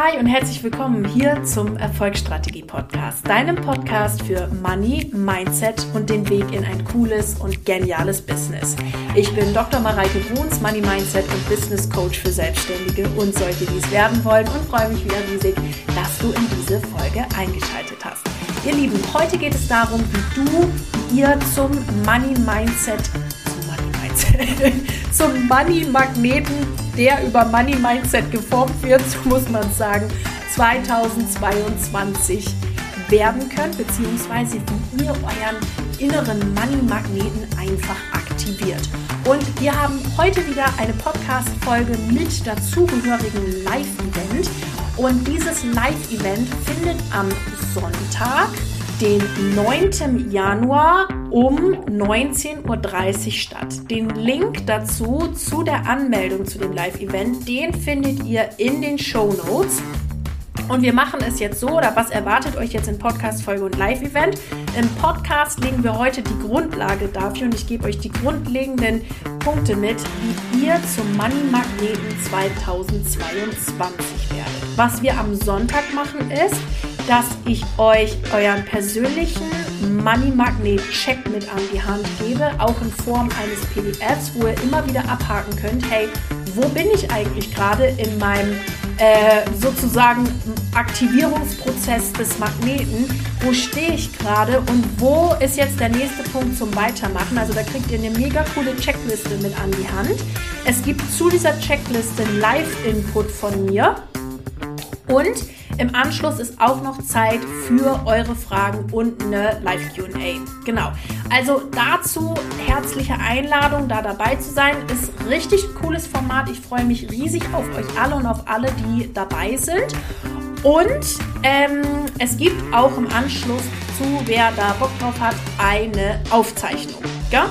Hi und herzlich willkommen hier zum Erfolgsstrategie Podcast, deinem Podcast für Money, Mindset und den Weg in ein cooles und geniales Business. Ich bin Dr. Mareike Bruns, Money Mindset und Business Coach für Selbstständige und solche, die es werden wollen und freue mich wieder riesig, dass du in diese Folge eingeschaltet hast. Ihr Lieben, heute geht es darum, wie du ihr zum Money Mindset, zum Money Mindset, zum Money Magneten der über Money Mindset geformt wird, so muss man sagen, 2022 werden könnt, beziehungsweise wie ihr euren inneren Money Magneten einfach aktiviert. Und wir haben heute wieder eine Podcast-Folge mit dazugehörigen Live-Event. Und dieses Live-Event findet am Sonntag, den 9. Januar um 19.30 Uhr statt. Den Link dazu, zu der Anmeldung zu dem Live-Event, den findet ihr in den Show Notes. Und wir machen es jetzt so, oder was erwartet euch jetzt in Podcast-Folge und Live-Event? Im Podcast legen wir heute die Grundlage dafür und ich gebe euch die grundlegenden Punkte mit, wie ihr zum Money-Magneten 2022 werdet. Was wir am Sonntag machen ist, dass ich euch euren persönlichen Money Magnet Check mit an die Hand gebe, auch in Form eines PDFs, wo ihr immer wieder abhaken könnt, hey, wo bin ich eigentlich gerade in meinem äh, sozusagen Aktivierungsprozess des Magneten, wo stehe ich gerade und wo ist jetzt der nächste Punkt zum Weitermachen. Also da kriegt ihr eine mega coole Checkliste mit an die Hand. Es gibt zu dieser Checkliste Live-Input von mir und im Anschluss ist auch noch Zeit für eure Fragen und eine Live-QA. Genau. Also dazu herzliche Einladung, da dabei zu sein. Ist richtig cooles Format. Ich freue mich riesig auf euch alle und auf alle, die dabei sind. Und ähm, es gibt auch im Anschluss zu, wer da Bock drauf hat, eine Aufzeichnung. Ja?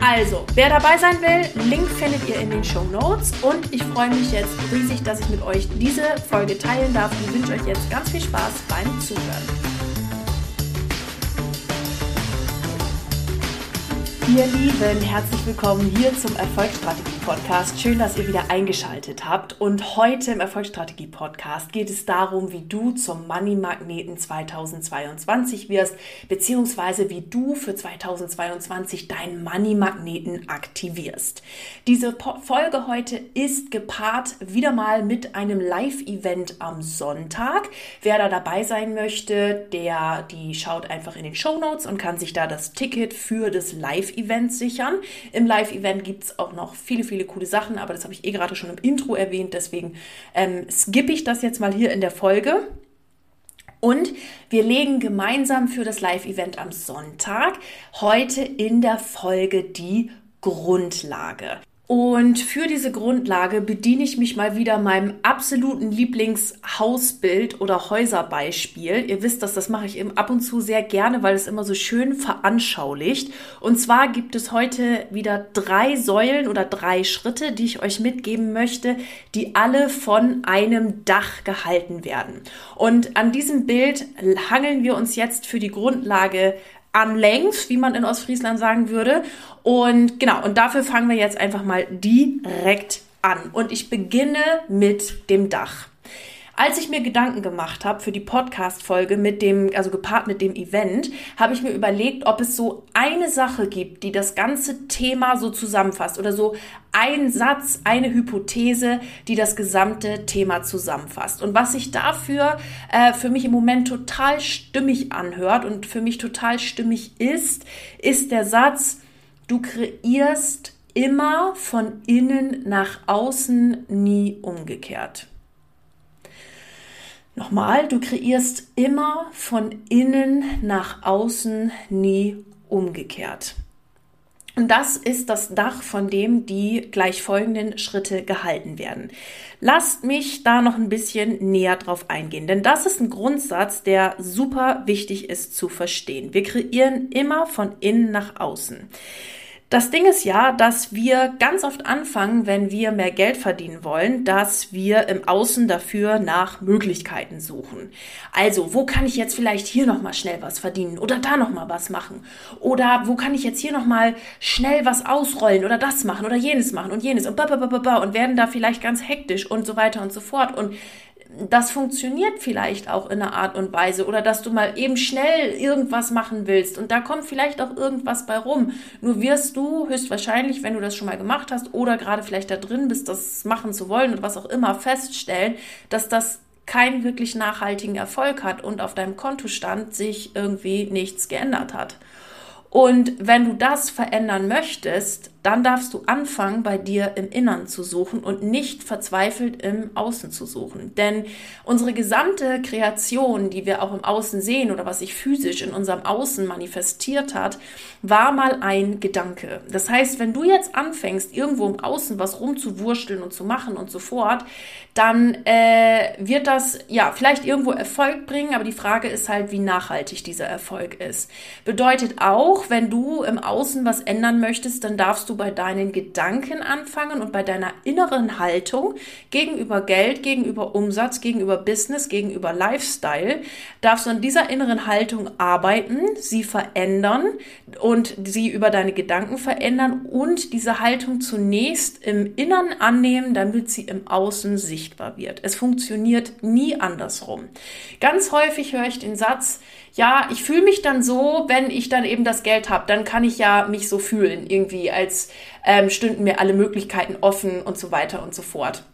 Also, wer dabei sein will, Link findet ihr in den Show Notes. Und ich freue mich jetzt riesig, dass ich mit euch diese Folge teilen darf und wünsche euch jetzt ganz viel Spaß beim Zuhören. Ihr Lieben, herzlich willkommen hier zum Erfolgsstrategie Podcast. Schön, dass ihr wieder eingeschaltet habt. Und heute im Erfolgsstrategie Podcast geht es darum, wie du zum Money Magneten 2022 wirst, beziehungsweise wie du für 2022 deinen Money Magneten aktivierst. Diese Folge heute ist gepaart wieder mal mit einem Live-Event am Sonntag. Wer da dabei sein möchte, der, die schaut einfach in den Show Notes und kann sich da das Ticket für das Live-Event Live-Event sichern. Im Live-Event gibt es auch noch viele, viele coole Sachen, aber das habe ich eh gerade schon im Intro erwähnt, deswegen ähm, skippe ich das jetzt mal hier in der Folge. Und wir legen gemeinsam für das Live-Event am Sonntag heute in der Folge die Grundlage. Und für diese Grundlage bediene ich mich mal wieder meinem absoluten Lieblingshausbild oder Häuserbeispiel. Ihr wisst das, das mache ich ab und zu sehr gerne, weil es immer so schön veranschaulicht. Und zwar gibt es heute wieder drei Säulen oder drei Schritte, die ich euch mitgeben möchte, die alle von einem Dach gehalten werden. Und an diesem Bild hangeln wir uns jetzt für die Grundlage anlängt, wie man in Ostfriesland sagen würde. Und genau, und dafür fangen wir jetzt einfach mal direkt an. Und ich beginne mit dem Dach. Als ich mir Gedanken gemacht habe für die Podcast-Folge mit dem, also gepaart mit dem Event, habe ich mir überlegt, ob es so eine Sache gibt, die das ganze Thema so zusammenfasst oder so ein Satz, eine Hypothese, die das gesamte Thema zusammenfasst. Und was sich dafür äh, für mich im Moment total stimmig anhört und für mich total stimmig ist, ist der Satz, du kreierst immer von innen nach außen, nie umgekehrt. Nochmal, du kreierst immer von innen nach außen, nie umgekehrt. Und das ist das Dach, von dem die gleich folgenden Schritte gehalten werden. Lasst mich da noch ein bisschen näher drauf eingehen, denn das ist ein Grundsatz, der super wichtig ist zu verstehen. Wir kreieren immer von innen nach außen. Das Ding ist ja, dass wir ganz oft anfangen, wenn wir mehr Geld verdienen wollen, dass wir im Außen dafür nach Möglichkeiten suchen. Also, wo kann ich jetzt vielleicht hier noch mal schnell was verdienen oder da noch mal was machen? Oder wo kann ich jetzt hier noch mal schnell was ausrollen oder das machen oder jenes machen und jenes und ba, und werden da vielleicht ganz hektisch und so weiter und so fort und das funktioniert vielleicht auch in einer Art und Weise oder dass du mal eben schnell irgendwas machen willst und da kommt vielleicht auch irgendwas bei rum. Nur wirst du höchstwahrscheinlich, wenn du das schon mal gemacht hast oder gerade vielleicht da drin bist, das machen zu wollen und was auch immer, feststellen, dass das keinen wirklich nachhaltigen Erfolg hat und auf deinem Kontostand sich irgendwie nichts geändert hat. Und wenn du das verändern möchtest, dann darfst du anfangen, bei dir im Innern zu suchen und nicht verzweifelt im Außen zu suchen. Denn unsere gesamte Kreation, die wir auch im Außen sehen oder was sich physisch in unserem Außen manifestiert hat, war mal ein Gedanke. Das heißt, wenn du jetzt anfängst, irgendwo im Außen was rumzuwursteln und zu machen und so fort, dann äh, wird das ja vielleicht irgendwo Erfolg bringen, aber die Frage ist halt, wie nachhaltig dieser Erfolg ist. Bedeutet auch, wenn du im Außen was ändern möchtest, dann darfst du bei deinen Gedanken anfangen und bei deiner inneren Haltung gegenüber Geld, gegenüber Umsatz, gegenüber Business, gegenüber Lifestyle, darfst du an dieser inneren Haltung arbeiten, sie verändern und sie über deine Gedanken verändern und diese Haltung zunächst im Innern annehmen, damit sie im Außen sichtbar wird. Es funktioniert nie andersrum. Ganz häufig höre ich den Satz, ja, ich fühle mich dann so, wenn ich dann eben das Geld habe, dann kann ich ja mich so fühlen, irgendwie, als ähm, stünden mir alle Möglichkeiten offen und so weiter und so fort.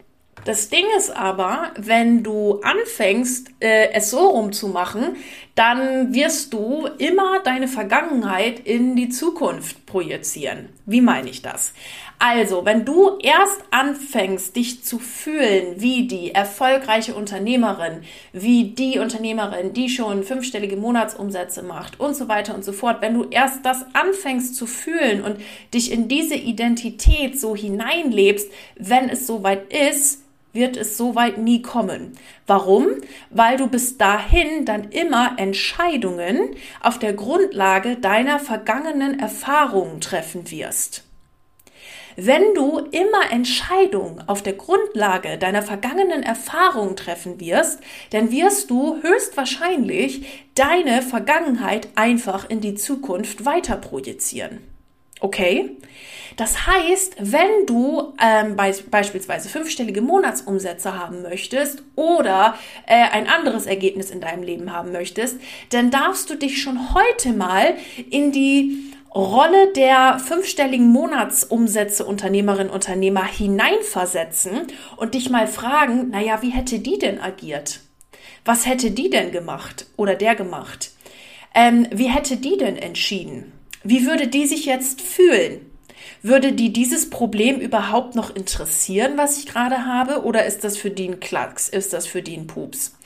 Das Ding ist aber, wenn du anfängst, äh, es so rumzumachen, dann wirst du immer deine Vergangenheit in die Zukunft projizieren. Wie meine ich das? Also, wenn du erst anfängst, dich zu fühlen wie die erfolgreiche Unternehmerin, wie die Unternehmerin, die schon fünfstellige Monatsumsätze macht und so weiter und so fort, wenn du erst das anfängst zu fühlen und dich in diese Identität so hineinlebst, wenn es soweit ist, wird es so weit nie kommen. Warum? Weil du bis dahin dann immer Entscheidungen auf der Grundlage deiner vergangenen Erfahrungen treffen wirst. Wenn du immer Entscheidungen auf der Grundlage deiner vergangenen Erfahrungen treffen wirst, dann wirst du höchstwahrscheinlich deine Vergangenheit einfach in die Zukunft weiter projizieren. Okay? Das heißt, wenn du ähm, be beispielsweise fünfstellige Monatsumsätze haben möchtest oder äh, ein anderes Ergebnis in deinem Leben haben möchtest, dann darfst du dich schon heute mal in die Rolle der fünfstelligen Monatsumsätze Unternehmerin, Unternehmer hineinversetzen und dich mal fragen, naja, wie hätte die denn agiert? Was hätte die denn gemacht oder der gemacht? Ähm, wie hätte die denn entschieden? Wie würde die sich jetzt fühlen? Würde die dieses Problem überhaupt noch interessieren, was ich gerade habe? Oder ist das für die ein Klacks? Ist das für die ein Pups?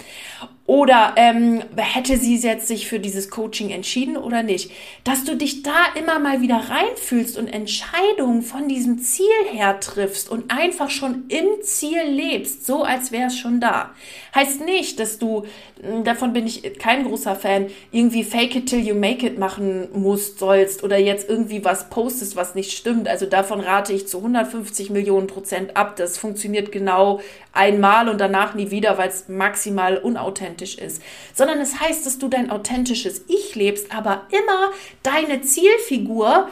Oder ähm, hätte sie jetzt sich für dieses Coaching entschieden oder nicht? Dass du dich da immer mal wieder reinfühlst und Entscheidungen von diesem Ziel her triffst und einfach schon im Ziel lebst, so als wäre es schon da. Heißt nicht, dass du, hm, davon bin ich kein großer Fan, irgendwie fake it till you make it machen musst, sollst oder jetzt irgendwie was postest, was nicht stimmt. Also davon rate ich zu 150 Millionen Prozent ab. Das funktioniert genau einmal und danach nie wieder, weil es maximal unauthentisch ist. Sondern es heißt, dass du dein authentisches Ich lebst, aber immer deine Zielfigur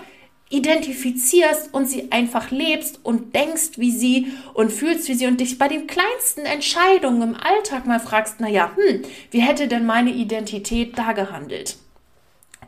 identifizierst und sie einfach lebst und denkst wie sie und fühlst wie sie und dich bei den kleinsten Entscheidungen im Alltag mal fragst, na ja, hm, wie hätte denn meine Identität da gehandelt?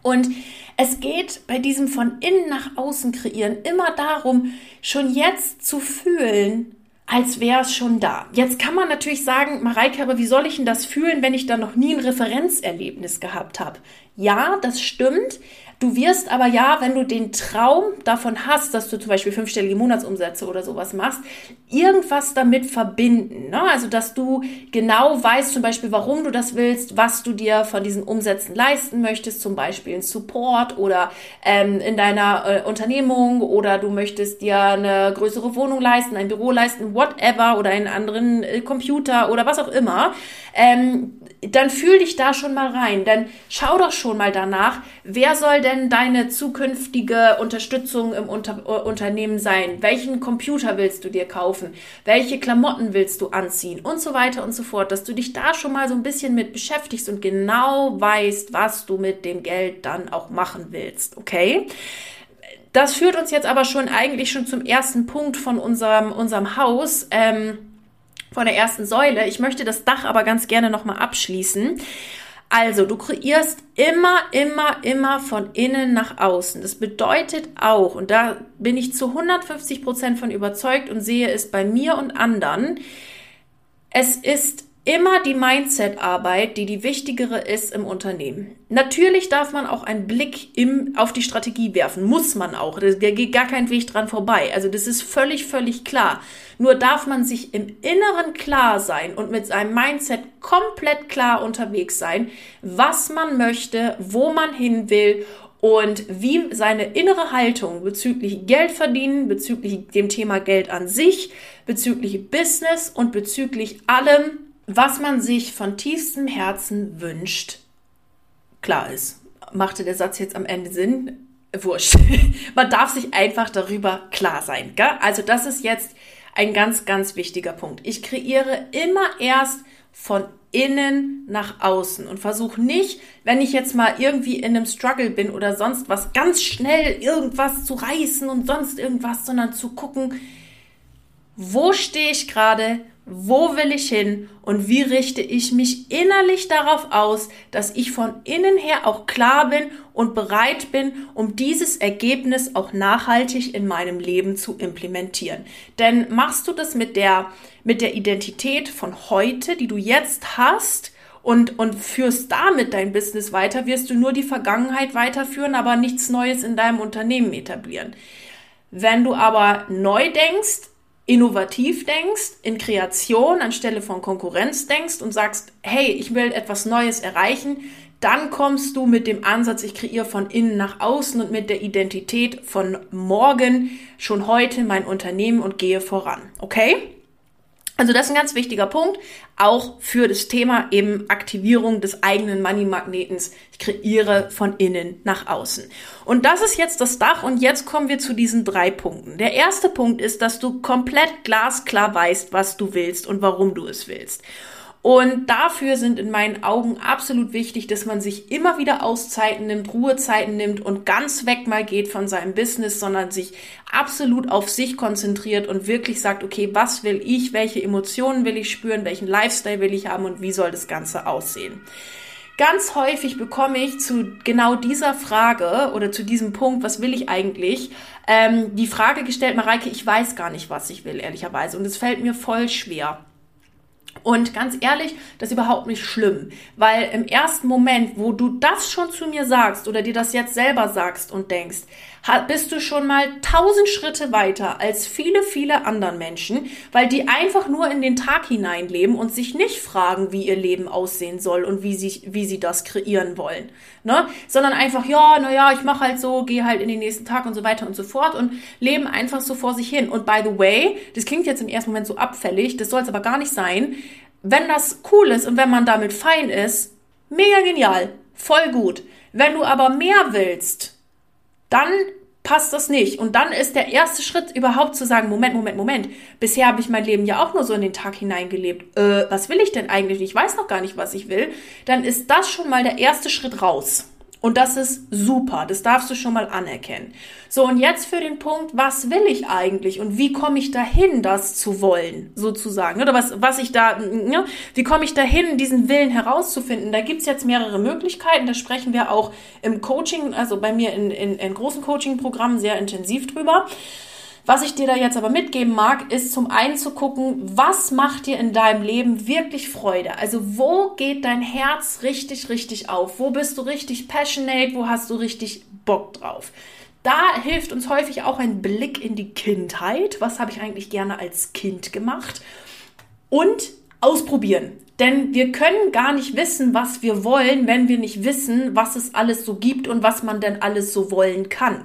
Und es geht bei diesem von innen nach außen kreieren immer darum, schon jetzt zu fühlen, als wäre es schon da. Jetzt kann man natürlich sagen, Mareike, aber wie soll ich denn das fühlen, wenn ich da noch nie ein Referenzerlebnis gehabt habe? Ja, das stimmt, Du wirst aber ja, wenn du den Traum davon hast, dass du zum Beispiel fünfstellige Monatsumsätze oder sowas machst, irgendwas damit verbinden. Ne? Also, dass du genau weißt, zum Beispiel, warum du das willst, was du dir von diesen Umsätzen leisten möchtest, zum Beispiel ein Support oder ähm, in deiner äh, Unternehmung oder du möchtest dir eine größere Wohnung leisten, ein Büro leisten, whatever oder einen anderen äh, Computer oder was auch immer. Ähm, dann fühl dich da schon mal rein. Dann schau doch schon mal danach, wer soll denn deine zukünftige Unterstützung im Unter äh, Unternehmen sein? Welchen Computer willst du dir kaufen? Welche Klamotten willst du anziehen? Und so weiter und so fort, dass du dich da schon mal so ein bisschen mit beschäftigst und genau weißt, was du mit dem Geld dann auch machen willst. Okay? Das führt uns jetzt aber schon eigentlich schon zum ersten Punkt von unserem, unserem Haus. Ähm, von der ersten Säule. Ich möchte das Dach aber ganz gerne nochmal abschließen. Also, du kreierst immer, immer, immer von innen nach außen. Das bedeutet auch, und da bin ich zu 150 Prozent von überzeugt und sehe es bei mir und anderen, es ist immer die Mindset-Arbeit, die die wichtigere ist im Unternehmen. Natürlich darf man auch einen Blick im, auf die Strategie werfen, muss man auch. Da geht gar kein Weg dran vorbei. Also das ist völlig, völlig klar. Nur darf man sich im Inneren klar sein und mit seinem Mindset komplett klar unterwegs sein, was man möchte, wo man hin will und wie seine innere Haltung bezüglich Geld verdienen, bezüglich dem Thema Geld an sich, bezüglich Business und bezüglich allem, was man sich von tiefstem Herzen wünscht, klar ist. Machte der Satz jetzt am Ende Sinn? Wurscht. man darf sich einfach darüber klar sein. Gell? Also das ist jetzt ein ganz, ganz wichtiger Punkt. Ich kreiere immer erst von innen nach außen und versuche nicht, wenn ich jetzt mal irgendwie in einem Struggle bin oder sonst was, ganz schnell irgendwas zu reißen und sonst irgendwas, sondern zu gucken, wo stehe ich gerade, wo will ich hin und wie richte ich mich innerlich darauf aus, dass ich von innen her auch klar bin und bereit bin, um dieses Ergebnis auch nachhaltig in meinem Leben zu implementieren. Denn machst du das mit der, mit der Identität von heute, die du jetzt hast, und, und führst damit dein Business weiter, wirst du nur die Vergangenheit weiterführen, aber nichts Neues in deinem Unternehmen etablieren. Wenn du aber neu denkst, innovativ denkst, in Kreation anstelle von Konkurrenz denkst und sagst, hey, ich will etwas Neues erreichen, dann kommst du mit dem Ansatz, ich kreiere von innen nach außen und mit der Identität von morgen schon heute mein Unternehmen und gehe voran. Okay? Also das ist ein ganz wichtiger Punkt, auch für das Thema eben Aktivierung des eigenen Money-Magnetens. Ich kreiere von innen nach außen. Und das ist jetzt das Dach und jetzt kommen wir zu diesen drei Punkten. Der erste Punkt ist, dass du komplett glasklar weißt, was du willst und warum du es willst. Und dafür sind in meinen Augen absolut wichtig, dass man sich immer wieder Auszeiten nimmt, Ruhezeiten nimmt und ganz weg mal geht von seinem Business, sondern sich absolut auf sich konzentriert und wirklich sagt, okay, was will ich, welche Emotionen will ich spüren, welchen Lifestyle will ich haben und wie soll das Ganze aussehen. Ganz häufig bekomme ich zu genau dieser Frage oder zu diesem Punkt, was will ich eigentlich, ähm, die Frage gestellt, Mareike, ich weiß gar nicht, was ich will, ehrlicherweise. Und es fällt mir voll schwer. Und ganz ehrlich, das ist überhaupt nicht schlimm, weil im ersten Moment, wo du das schon zu mir sagst oder dir das jetzt selber sagst und denkst, bist du schon mal tausend Schritte weiter als viele, viele anderen Menschen, weil die einfach nur in den Tag hineinleben und sich nicht fragen, wie ihr Leben aussehen soll und wie sie, wie sie das kreieren wollen. Ne? Sondern einfach, ja, naja, ich mache halt so, gehe halt in den nächsten Tag und so weiter und so fort und leben einfach so vor sich hin. Und by the way, das klingt jetzt im ersten Moment so abfällig, das soll es aber gar nicht sein. Wenn das cool ist und wenn man damit fein ist, mega genial, voll gut. Wenn du aber mehr willst, dann passt das nicht. Und dann ist der erste Schritt überhaupt zu sagen, Moment, Moment, Moment. Bisher habe ich mein Leben ja auch nur so in den Tag hineingelebt. Äh, was will ich denn eigentlich? Ich weiß noch gar nicht, was ich will. Dann ist das schon mal der erste Schritt raus. Und das ist super. Das darfst du schon mal anerkennen. So, und jetzt für den Punkt, was will ich eigentlich und wie komme ich dahin, das zu wollen, sozusagen? Oder was, was ich da, ja, wie komme ich dahin, diesen Willen herauszufinden? Da gibt's jetzt mehrere Möglichkeiten. Da sprechen wir auch im Coaching, also bei mir in, in, in großen Coaching-Programmen sehr intensiv drüber. Was ich dir da jetzt aber mitgeben mag, ist zum einen zu gucken, was macht dir in deinem Leben wirklich Freude? Also wo geht dein Herz richtig, richtig auf? Wo bist du richtig passionate? Wo hast du richtig Bock drauf? Da hilft uns häufig auch ein Blick in die Kindheit. Was habe ich eigentlich gerne als Kind gemacht? Und ausprobieren. Denn wir können gar nicht wissen, was wir wollen, wenn wir nicht wissen, was es alles so gibt und was man denn alles so wollen kann.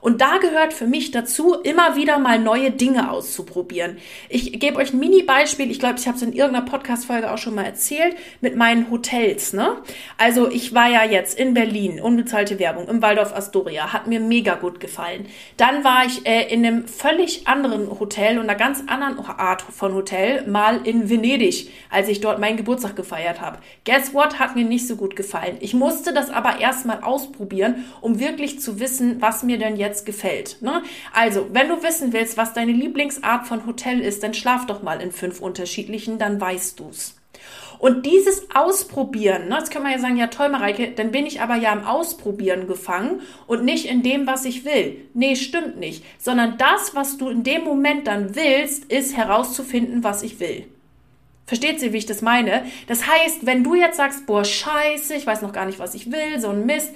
Und da gehört für mich dazu, immer wieder mal neue Dinge auszuprobieren. Ich gebe euch ein Mini-Beispiel. Ich glaube, ich habe es in irgendeiner Podcast-Folge auch schon mal erzählt mit meinen Hotels. Ne? Also ich war ja jetzt in Berlin, unbezahlte Werbung, im Waldorf Astoria. Hat mir mega gut gefallen. Dann war ich äh, in einem völlig anderen Hotel und einer ganz anderen Art von Hotel, mal in Venedig, als ich dort meinen Geburtstag gefeiert habe. Guess what? Hat mir nicht so gut gefallen. Ich musste das aber erstmal ausprobieren, um wirklich zu wissen, was mir denn jetzt jetzt gefällt. Ne? Also, wenn du wissen willst, was deine Lieblingsart von Hotel ist, dann schlaf doch mal in fünf unterschiedlichen, dann weißt du's. Und dieses Ausprobieren, ne, jetzt kann man ja sagen, ja toll, Mareike, dann bin ich aber ja am Ausprobieren gefangen und nicht in dem, was ich will. Nee, stimmt nicht. Sondern das, was du in dem Moment dann willst, ist herauszufinden, was ich will. Versteht sie, wie ich das meine? Das heißt, wenn du jetzt sagst, boah, scheiße, ich weiß noch gar nicht, was ich will, so ein Mist,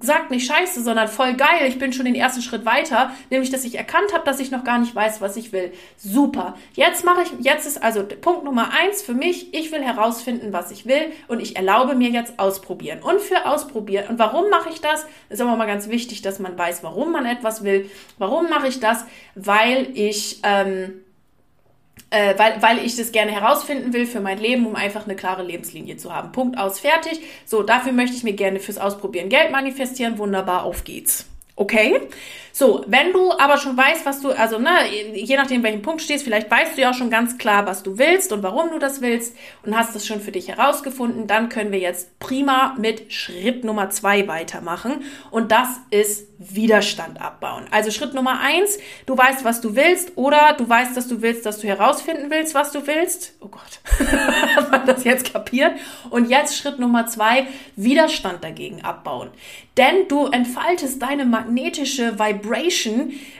sag nicht scheiße, sondern voll geil, ich bin schon den ersten Schritt weiter, nämlich dass ich erkannt habe, dass ich noch gar nicht weiß, was ich will. Super. Jetzt mache ich, jetzt ist also Punkt Nummer eins für mich, ich will herausfinden, was ich will und ich erlaube mir jetzt ausprobieren. Und für ausprobieren. Und warum mache ich das? Ist aber mal ganz wichtig, dass man weiß, warum man etwas will. Warum mache ich das? Weil ich ähm, äh, weil, weil ich das gerne herausfinden will für mein Leben, um einfach eine klare Lebenslinie zu haben. Punkt aus, fertig. So, dafür möchte ich mir gerne fürs Ausprobieren Geld manifestieren. Wunderbar, auf geht's. Okay? So, wenn du aber schon weißt, was du, also ne, je nachdem, welchen Punkt stehst, vielleicht weißt du ja auch schon ganz klar, was du willst und warum du das willst und hast das schon für dich herausgefunden, dann können wir jetzt prima mit Schritt Nummer zwei weitermachen und das ist Widerstand abbauen. Also Schritt Nummer eins, du weißt, was du willst oder du weißt, dass du willst, dass du herausfinden willst, was du willst. Oh Gott, hat man das jetzt kapiert? Und jetzt Schritt Nummer zwei, Widerstand dagegen abbauen. Denn du entfaltest deine magnetische Vibration,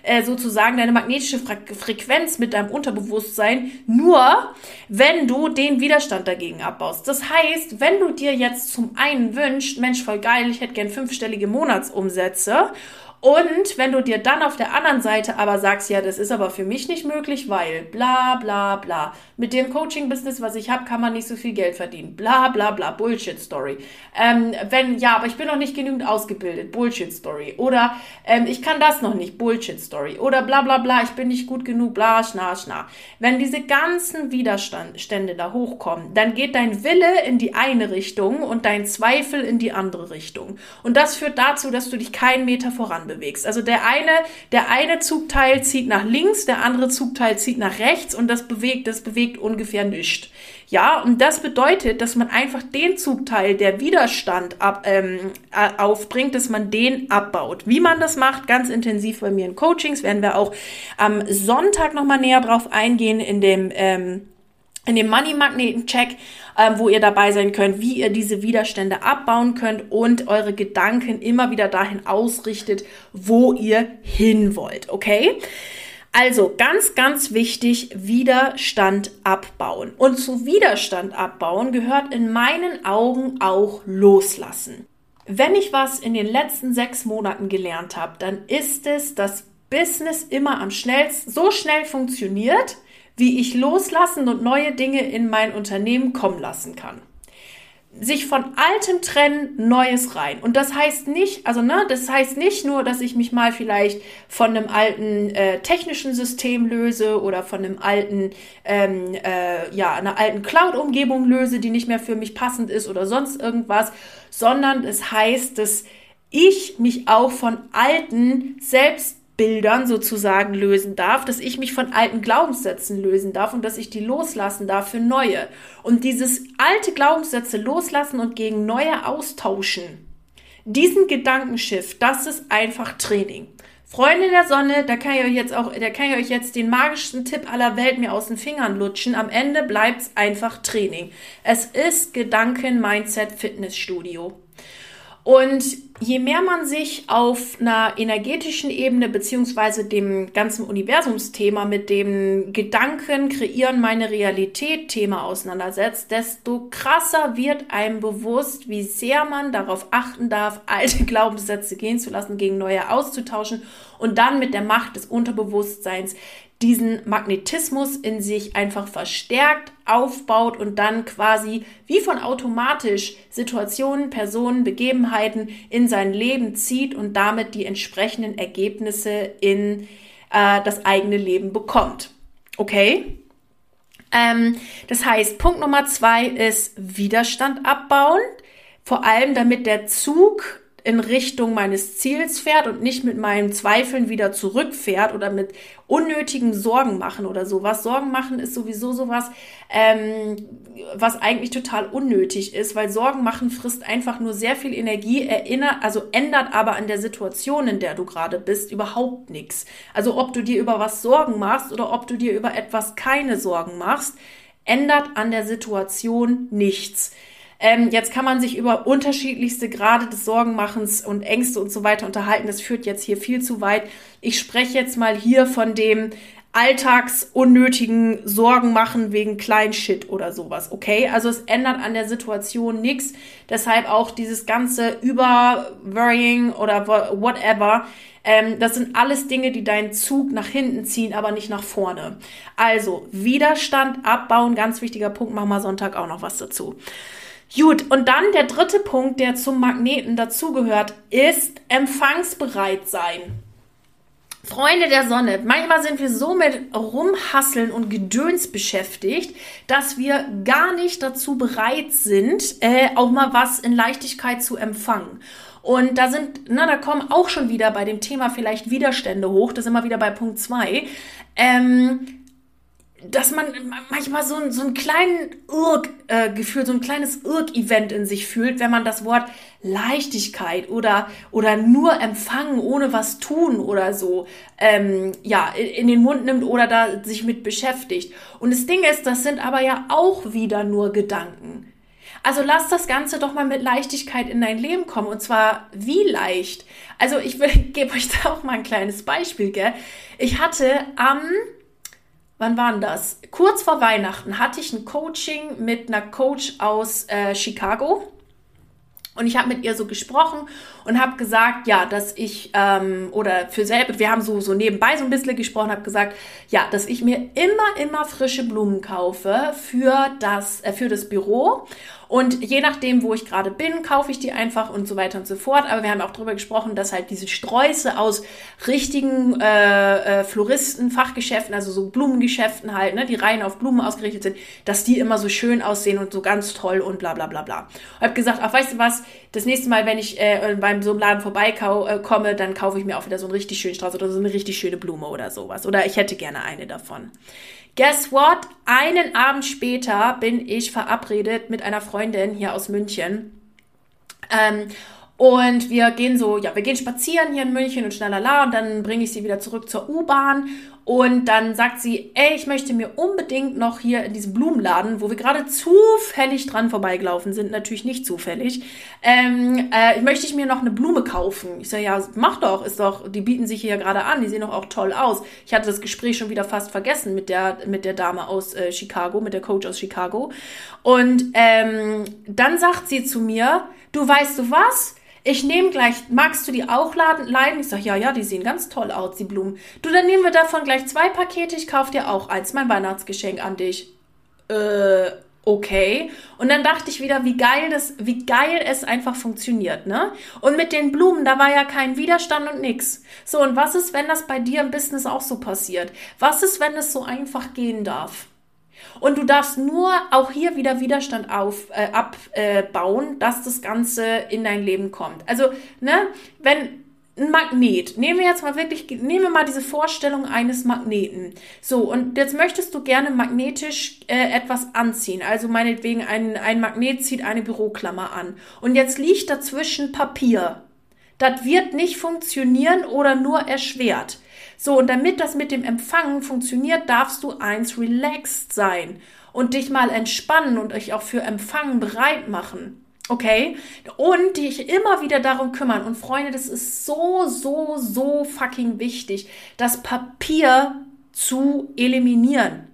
äh, sozusagen deine magnetische Fre Frequenz mit deinem Unterbewusstsein, nur wenn du den Widerstand dagegen abbaust. Das heißt, wenn du dir jetzt zum einen wünschst, Mensch, voll geil, ich hätte gern fünfstellige Monatsumsätze und wenn du dir dann auf der anderen Seite aber sagst, ja, das ist aber für mich nicht möglich, weil bla bla bla. Mit dem Coaching-Business, was ich habe, kann man nicht so viel Geld verdienen. Bla bla bla. Bullshit-Story. Ähm, wenn, ja, aber ich bin noch nicht genügend ausgebildet. Bullshit-Story. Oder ähm, ich kann das noch nicht. Bullshit-Story. Oder bla bla bla, ich bin nicht gut genug. Bla, schna, schna. Wenn diese ganzen Widerstände da hochkommen, dann geht dein Wille in die eine Richtung und dein Zweifel in die andere Richtung. Und das führt dazu, dass du dich keinen Meter voran bewegst. Also der eine, der eine Zugteil zieht nach links, der andere Zugteil zieht nach rechts und das bewegt, das bewegt ungefähr nichts. Ja, und das bedeutet, dass man einfach den Zugteil, der Widerstand ab, ähm, aufbringt, dass man den abbaut. Wie man das macht, ganz intensiv bei mir in Coachings, werden wir auch am Sonntag nochmal näher drauf eingehen in dem ähm, in dem Money Magneten Check, ähm, wo ihr dabei sein könnt, wie ihr diese Widerstände abbauen könnt und eure Gedanken immer wieder dahin ausrichtet, wo ihr hin wollt. Okay? Also ganz, ganz wichtig, Widerstand abbauen. Und zu Widerstand abbauen gehört in meinen Augen auch loslassen. Wenn ich was in den letzten sechs Monaten gelernt habe, dann ist es, dass Business immer am schnellsten, so schnell funktioniert, wie ich loslassen und neue Dinge in mein Unternehmen kommen lassen kann. Sich von altem trennen, Neues rein. Und das heißt nicht, also ne, das heißt nicht nur, dass ich mich mal vielleicht von einem alten äh, technischen System löse oder von einem alten, ähm, äh, ja, einer alten Cloud-Umgebung löse, die nicht mehr für mich passend ist oder sonst irgendwas, sondern es heißt, dass ich mich auch von alten, selbst Bildern sozusagen lösen darf, dass ich mich von alten Glaubenssätzen lösen darf und dass ich die loslassen darf für neue. Und dieses alte Glaubenssätze loslassen und gegen neue austauschen, diesen Gedankenschiff, das ist einfach Training. Freunde der Sonne, da kann ich euch jetzt auch, da kann ich euch jetzt den magischsten Tipp aller Welt mir aus den Fingern lutschen. Am Ende bleibt's einfach Training. Es ist Gedanken, Mindset, Fitnessstudio. Und je mehr man sich auf einer energetischen Ebene beziehungsweise dem ganzen Universumsthema mit dem Gedanken kreieren meine Realität Thema auseinandersetzt, desto krasser wird einem bewusst, wie sehr man darauf achten darf, alte Glaubenssätze gehen zu lassen, gegen neue auszutauschen und dann mit der Macht des Unterbewusstseins diesen Magnetismus in sich einfach verstärkt, aufbaut und dann quasi wie von automatisch Situationen, Personen, Begebenheiten in sein Leben zieht und damit die entsprechenden Ergebnisse in äh, das eigene Leben bekommt. Okay? Ähm, das heißt, Punkt Nummer zwei ist Widerstand abbauen, vor allem damit der Zug in Richtung meines Ziels fährt und nicht mit meinen Zweifeln wieder zurückfährt oder mit unnötigen Sorgen machen oder sowas. Sorgen machen ist sowieso sowas, ähm, was eigentlich total unnötig ist, weil Sorgen machen frisst einfach nur sehr viel Energie, erinnert, also ändert aber an der Situation, in der du gerade bist, überhaupt nichts. Also ob du dir über was Sorgen machst oder ob du dir über etwas keine Sorgen machst, ändert an der Situation nichts. Ähm, jetzt kann man sich über unterschiedlichste Grade des Sorgenmachens und Ängste und so weiter unterhalten. Das führt jetzt hier viel zu weit. Ich spreche jetzt mal hier von dem alltagsunnötigen Sorgen machen wegen Kleinshit oder sowas, okay? Also es ändert an der Situation nichts. Deshalb auch dieses ganze Über-Worrying oder whatever. Ähm, das sind alles Dinge, die deinen Zug nach hinten ziehen, aber nicht nach vorne. Also Widerstand abbauen, ganz wichtiger Punkt. Machen wir Sonntag auch noch was dazu. Gut, und dann der dritte Punkt, der zum Magneten dazugehört, ist empfangsbereit sein. Freunde der Sonne, manchmal sind wir so mit Rumhasseln und Gedöns beschäftigt, dass wir gar nicht dazu bereit sind, äh, auch mal was in Leichtigkeit zu empfangen. Und da sind, na, da kommen auch schon wieder bei dem Thema vielleicht Widerstände hoch, das ist immer wieder bei Punkt zwei. Ähm, dass man manchmal so, ein, so einen kleinen Irk-Gefühl, äh, so ein kleines Irk-Event in sich fühlt, wenn man das Wort Leichtigkeit oder, oder nur empfangen, ohne was tun oder so, ähm, ja, in, den Mund nimmt oder da sich mit beschäftigt. Und das Ding ist, das sind aber ja auch wieder nur Gedanken. Also lass das Ganze doch mal mit Leichtigkeit in dein Leben kommen. Und zwar wie leicht? Also ich gebe euch da auch mal ein kleines Beispiel, gell? Ich hatte am wann waren das? Kurz vor Weihnachten hatte ich ein Coaching mit einer Coach aus äh, Chicago. Und ich habe mit ihr so gesprochen und habe gesagt, ja, dass ich, ähm, oder für selber, wir haben so, so nebenbei so ein bisschen gesprochen, habe gesagt, ja, dass ich mir immer, immer frische Blumen kaufe für das, äh, für das Büro und je nachdem, wo ich gerade bin, kaufe ich die einfach und so weiter und so fort. Aber wir haben auch darüber gesprochen, dass halt diese Sträuße aus richtigen äh, äh, Floristen, Fachgeschäften, also so Blumengeschäften halt, ne, die rein auf Blumen ausgerichtet sind, dass die immer so schön aussehen und so ganz toll und bla bla bla bla. Ich habe gesagt, ach, weißt du was, das nächste Mal, wenn ich äh, beim so einem Laden vorbeikomme, äh, dann kaufe ich mir auch wieder so einen richtig schönen Strauß oder so eine richtig schöne Blume oder sowas. Oder ich hätte gerne eine davon. Guess what? Einen Abend später bin ich verabredet mit einer Freundin hier aus München. Ähm, und wir gehen so, ja, wir gehen spazieren hier in München und schnellala und dann bringe ich sie wieder zurück zur U-Bahn und dann sagt sie, ey, ich möchte mir unbedingt noch hier in diesem Blumenladen, wo wir gerade zufällig dran vorbeigelaufen sind, natürlich nicht zufällig, ähm, äh, möchte ich mir noch eine Blume kaufen. Ich sage, ja, mach doch, ist doch, die bieten sich hier gerade an, die sehen doch auch toll aus. Ich hatte das Gespräch schon wieder fast vergessen mit der, mit der Dame aus äh, Chicago, mit der Coach aus Chicago. Und ähm, dann sagt sie zu mir, du weißt du was? Ich nehme gleich, magst du die auch leiden? Ich sage, ja, ja, die sehen ganz toll aus, die Blumen. Du, dann nehmen wir davon gleich zwei Pakete, ich kaufe dir auch eins, mein Weihnachtsgeschenk an dich. Äh, okay. Und dann dachte ich wieder, wie geil das, wie geil es einfach funktioniert, ne? Und mit den Blumen, da war ja kein Widerstand und nix. So, und was ist, wenn das bei dir im Business auch so passiert? Was ist, wenn es so einfach gehen darf? Und du darfst nur auch hier wieder Widerstand auf, äh, abbauen, dass das Ganze in dein Leben kommt. Also, ne, wenn ein Magnet, nehmen wir jetzt mal wirklich, nehmen wir mal diese Vorstellung eines Magneten. So, und jetzt möchtest du gerne magnetisch äh, etwas anziehen. Also meinetwegen ein, ein Magnet zieht eine Büroklammer an. Und jetzt liegt dazwischen Papier. Das wird nicht funktionieren oder nur erschwert. So, und damit das mit dem Empfangen funktioniert, darfst du eins relaxed sein und dich mal entspannen und dich auch für Empfangen bereit machen. Okay? Und dich immer wieder darum kümmern. Und Freunde, das ist so, so, so fucking wichtig, das Papier zu eliminieren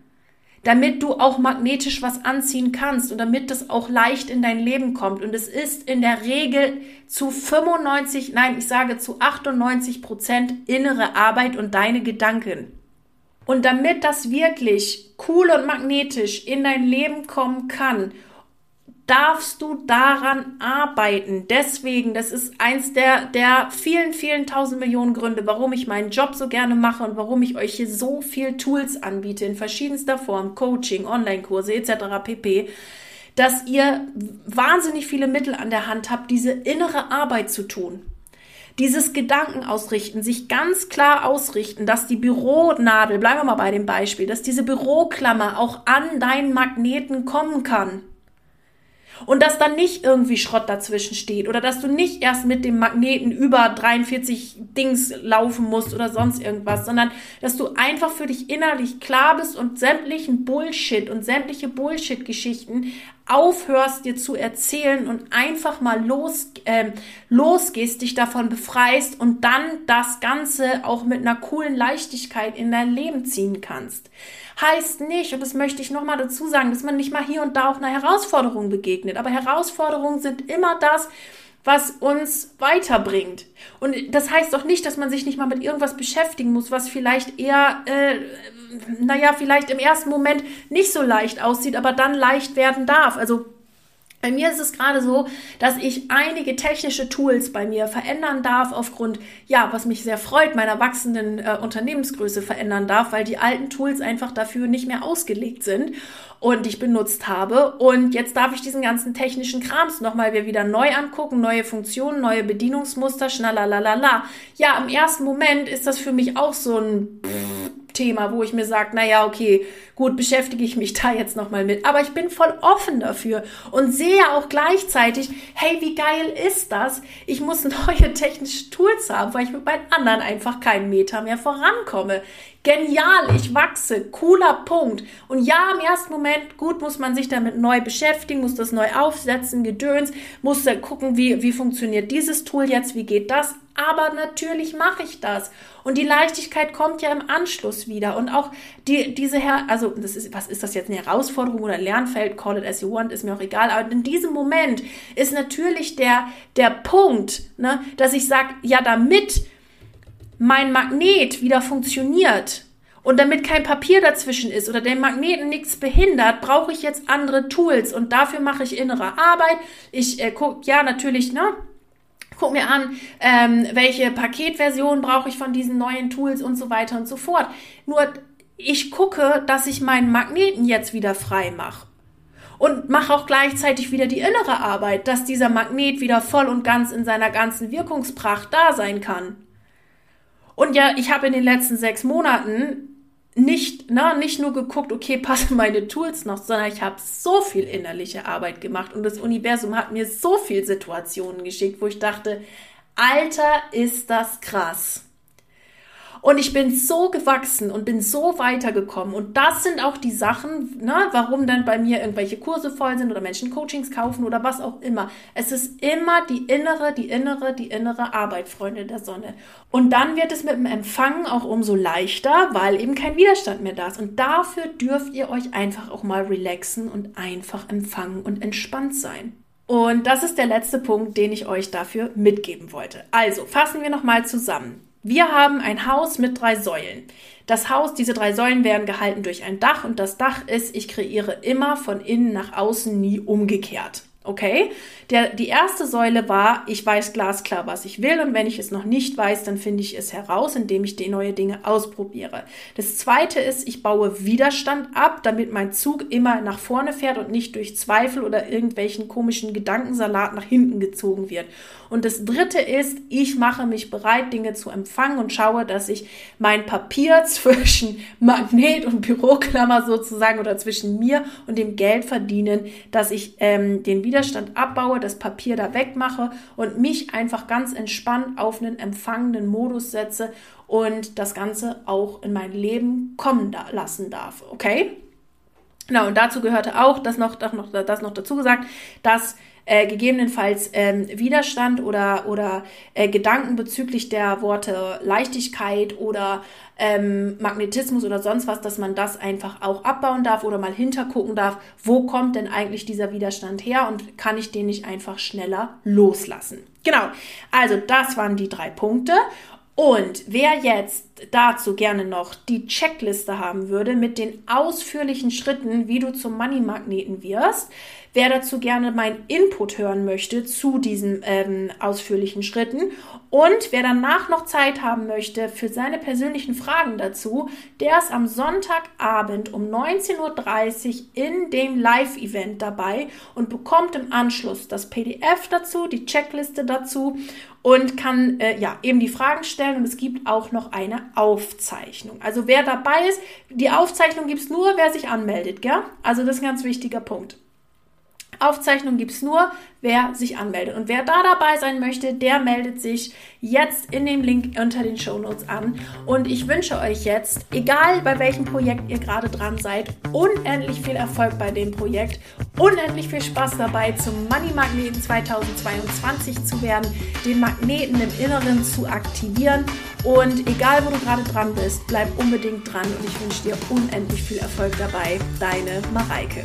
damit du auch magnetisch was anziehen kannst und damit das auch leicht in dein Leben kommt. Und es ist in der Regel zu 95, nein, ich sage zu 98 Prozent innere Arbeit und deine Gedanken. Und damit das wirklich cool und magnetisch in dein Leben kommen kann darfst du daran arbeiten. Deswegen, das ist eins der, der vielen, vielen tausend Millionen Gründe, warum ich meinen Job so gerne mache und warum ich euch hier so viel Tools anbiete in verschiedenster Form, Coaching, Online-Kurse etc. pp. dass ihr wahnsinnig viele Mittel an der Hand habt, diese innere Arbeit zu tun. Dieses Gedanken ausrichten, sich ganz klar ausrichten, dass die Büronadel, bleiben wir mal bei dem Beispiel, dass diese Büroklammer auch an deinen Magneten kommen kann. Und dass dann nicht irgendwie Schrott dazwischen steht oder dass du nicht erst mit dem Magneten über 43 Dings laufen musst oder sonst irgendwas, sondern dass du einfach für dich innerlich klar bist und sämtlichen Bullshit und sämtliche Bullshit-Geschichten aufhörst, dir zu erzählen und einfach mal los, äh, losgehst, dich davon befreist und dann das Ganze auch mit einer coolen Leichtigkeit in dein Leben ziehen kannst. Heißt nicht, und das möchte ich nochmal dazu sagen, dass man nicht mal hier und da auch einer Herausforderung begegnet. Aber Herausforderungen sind immer das, was uns weiterbringt. Und das heißt doch nicht, dass man sich nicht mal mit irgendwas beschäftigen muss, was vielleicht eher, äh, naja, vielleicht im ersten Moment nicht so leicht aussieht, aber dann leicht werden darf. Also bei mir ist es gerade so, dass ich einige technische Tools bei mir verändern darf aufgrund, ja, was mich sehr freut, meiner wachsenden äh, Unternehmensgröße verändern darf, weil die alten Tools einfach dafür nicht mehr ausgelegt sind und ich benutzt habe. Und jetzt darf ich diesen ganzen technischen Krams nochmal wieder neu angucken, neue Funktionen, neue Bedienungsmuster, schnallalalala. Ja, im ersten Moment ist das für mich auch so ein Thema, wo ich mir sage, naja, okay, gut, beschäftige ich mich da jetzt nochmal mit. Aber ich bin voll offen dafür und sehe auch gleichzeitig, hey, wie geil ist das? Ich muss neue technische Tools haben, weil ich mit meinen anderen einfach keinen Meter mehr vorankomme. Genial, ich wachse, cooler Punkt. Und ja, im ersten Moment, gut, muss man sich damit neu beschäftigen, muss das neu aufsetzen, gedöns, muss da gucken, wie, wie funktioniert dieses Tool jetzt, wie geht das. Aber natürlich mache ich das. Und die Leichtigkeit kommt ja im Anschluss wieder. Und auch die, diese, Her also, das ist, was ist das jetzt, eine Herausforderung oder ein Lernfeld, call it as you want, ist mir auch egal. Aber in diesem Moment ist natürlich der, der Punkt, ne, dass ich sage, ja, damit mein Magnet wieder funktioniert und damit kein Papier dazwischen ist oder den Magneten nichts behindert, brauche ich jetzt andere Tools und dafür mache ich innere Arbeit. Ich äh, gucke, ja, natürlich, ne? Guck mir an, ähm, welche Paketversion brauche ich von diesen neuen Tools und so weiter und so fort. Nur ich gucke, dass ich meinen Magneten jetzt wieder frei mache. Und mache auch gleichzeitig wieder die innere Arbeit, dass dieser Magnet wieder voll und ganz in seiner ganzen Wirkungspracht da sein kann. Und ja, ich habe in den letzten sechs Monaten nicht, na, nicht nur geguckt, okay, passen meine Tools noch, sondern ich habe so viel innerliche Arbeit gemacht und das Universum hat mir so viel Situationen geschickt, wo ich dachte, Alter, ist das krass. Und ich bin so gewachsen und bin so weitergekommen. Und das sind auch die Sachen, ne, warum dann bei mir irgendwelche Kurse voll sind oder Menschen Coachings kaufen oder was auch immer. Es ist immer die innere, die innere, die innere Arbeit, Freunde der Sonne. Und dann wird es mit dem Empfangen auch umso leichter, weil eben kein Widerstand mehr da ist. Und dafür dürft ihr euch einfach auch mal relaxen und einfach empfangen und entspannt sein. Und das ist der letzte Punkt, den ich euch dafür mitgeben wollte. Also fassen wir nochmal zusammen. Wir haben ein Haus mit drei Säulen. Das Haus, diese drei Säulen werden gehalten durch ein Dach und das Dach ist, ich kreiere immer von innen nach außen, nie umgekehrt. Okay? Der, die erste Säule war, ich weiß glasklar, was ich will und wenn ich es noch nicht weiß, dann finde ich es heraus, indem ich die neue Dinge ausprobiere. Das zweite ist, ich baue Widerstand ab, damit mein Zug immer nach vorne fährt und nicht durch Zweifel oder irgendwelchen komischen Gedankensalat nach hinten gezogen wird. Und das dritte ist, ich mache mich bereit, Dinge zu empfangen und schaue, dass ich mein Papier zwischen Magnet und Büroklammer sozusagen oder zwischen mir und dem Geld verdienen, dass ich ähm, den Widerstand Widerstand abbaue, das Papier da wegmache und mich einfach ganz entspannt auf einen empfangenden Modus setze und das Ganze auch in mein Leben kommen da lassen darf. Okay? Genau, und dazu gehörte auch, das noch, das noch, das noch dazu gesagt, dass äh, gegebenenfalls ähm, Widerstand oder, oder äh, Gedanken bezüglich der Worte Leichtigkeit oder ähm, Magnetismus oder sonst was, dass man das einfach auch abbauen darf oder mal hintergucken darf, wo kommt denn eigentlich dieser Widerstand her und kann ich den nicht einfach schneller loslassen. Genau, also das waren die drei Punkte. Und wer jetzt dazu gerne noch die Checkliste haben würde mit den ausführlichen Schritten, wie du zum Money-Magneten wirst, wer dazu gerne meinen Input hören möchte zu diesen ähm, ausführlichen Schritten und wer danach noch Zeit haben möchte für seine persönlichen Fragen dazu, der ist am Sonntagabend um 19.30 Uhr in dem Live-Event dabei und bekommt im Anschluss das PDF dazu, die Checkliste dazu und kann äh, ja eben die Fragen stellen und es gibt auch noch eine Aufzeichnung. Also wer dabei ist, die Aufzeichnung gibt es nur, wer sich anmeldet, gell? Also das ist ein ganz wichtiger Punkt. Aufzeichnung gibt es nur, wer sich anmeldet. Und wer da dabei sein möchte, der meldet sich jetzt in dem Link unter den Show Notes an. Und ich wünsche euch jetzt, egal bei welchem Projekt ihr gerade dran seid, unendlich viel Erfolg bei dem Projekt, unendlich viel Spaß dabei, zum Money Magneten 2022 zu werden, den Magneten im Inneren zu aktivieren. Und egal, wo du gerade dran bist, bleib unbedingt dran und ich wünsche dir unendlich viel Erfolg dabei. Deine Mareike.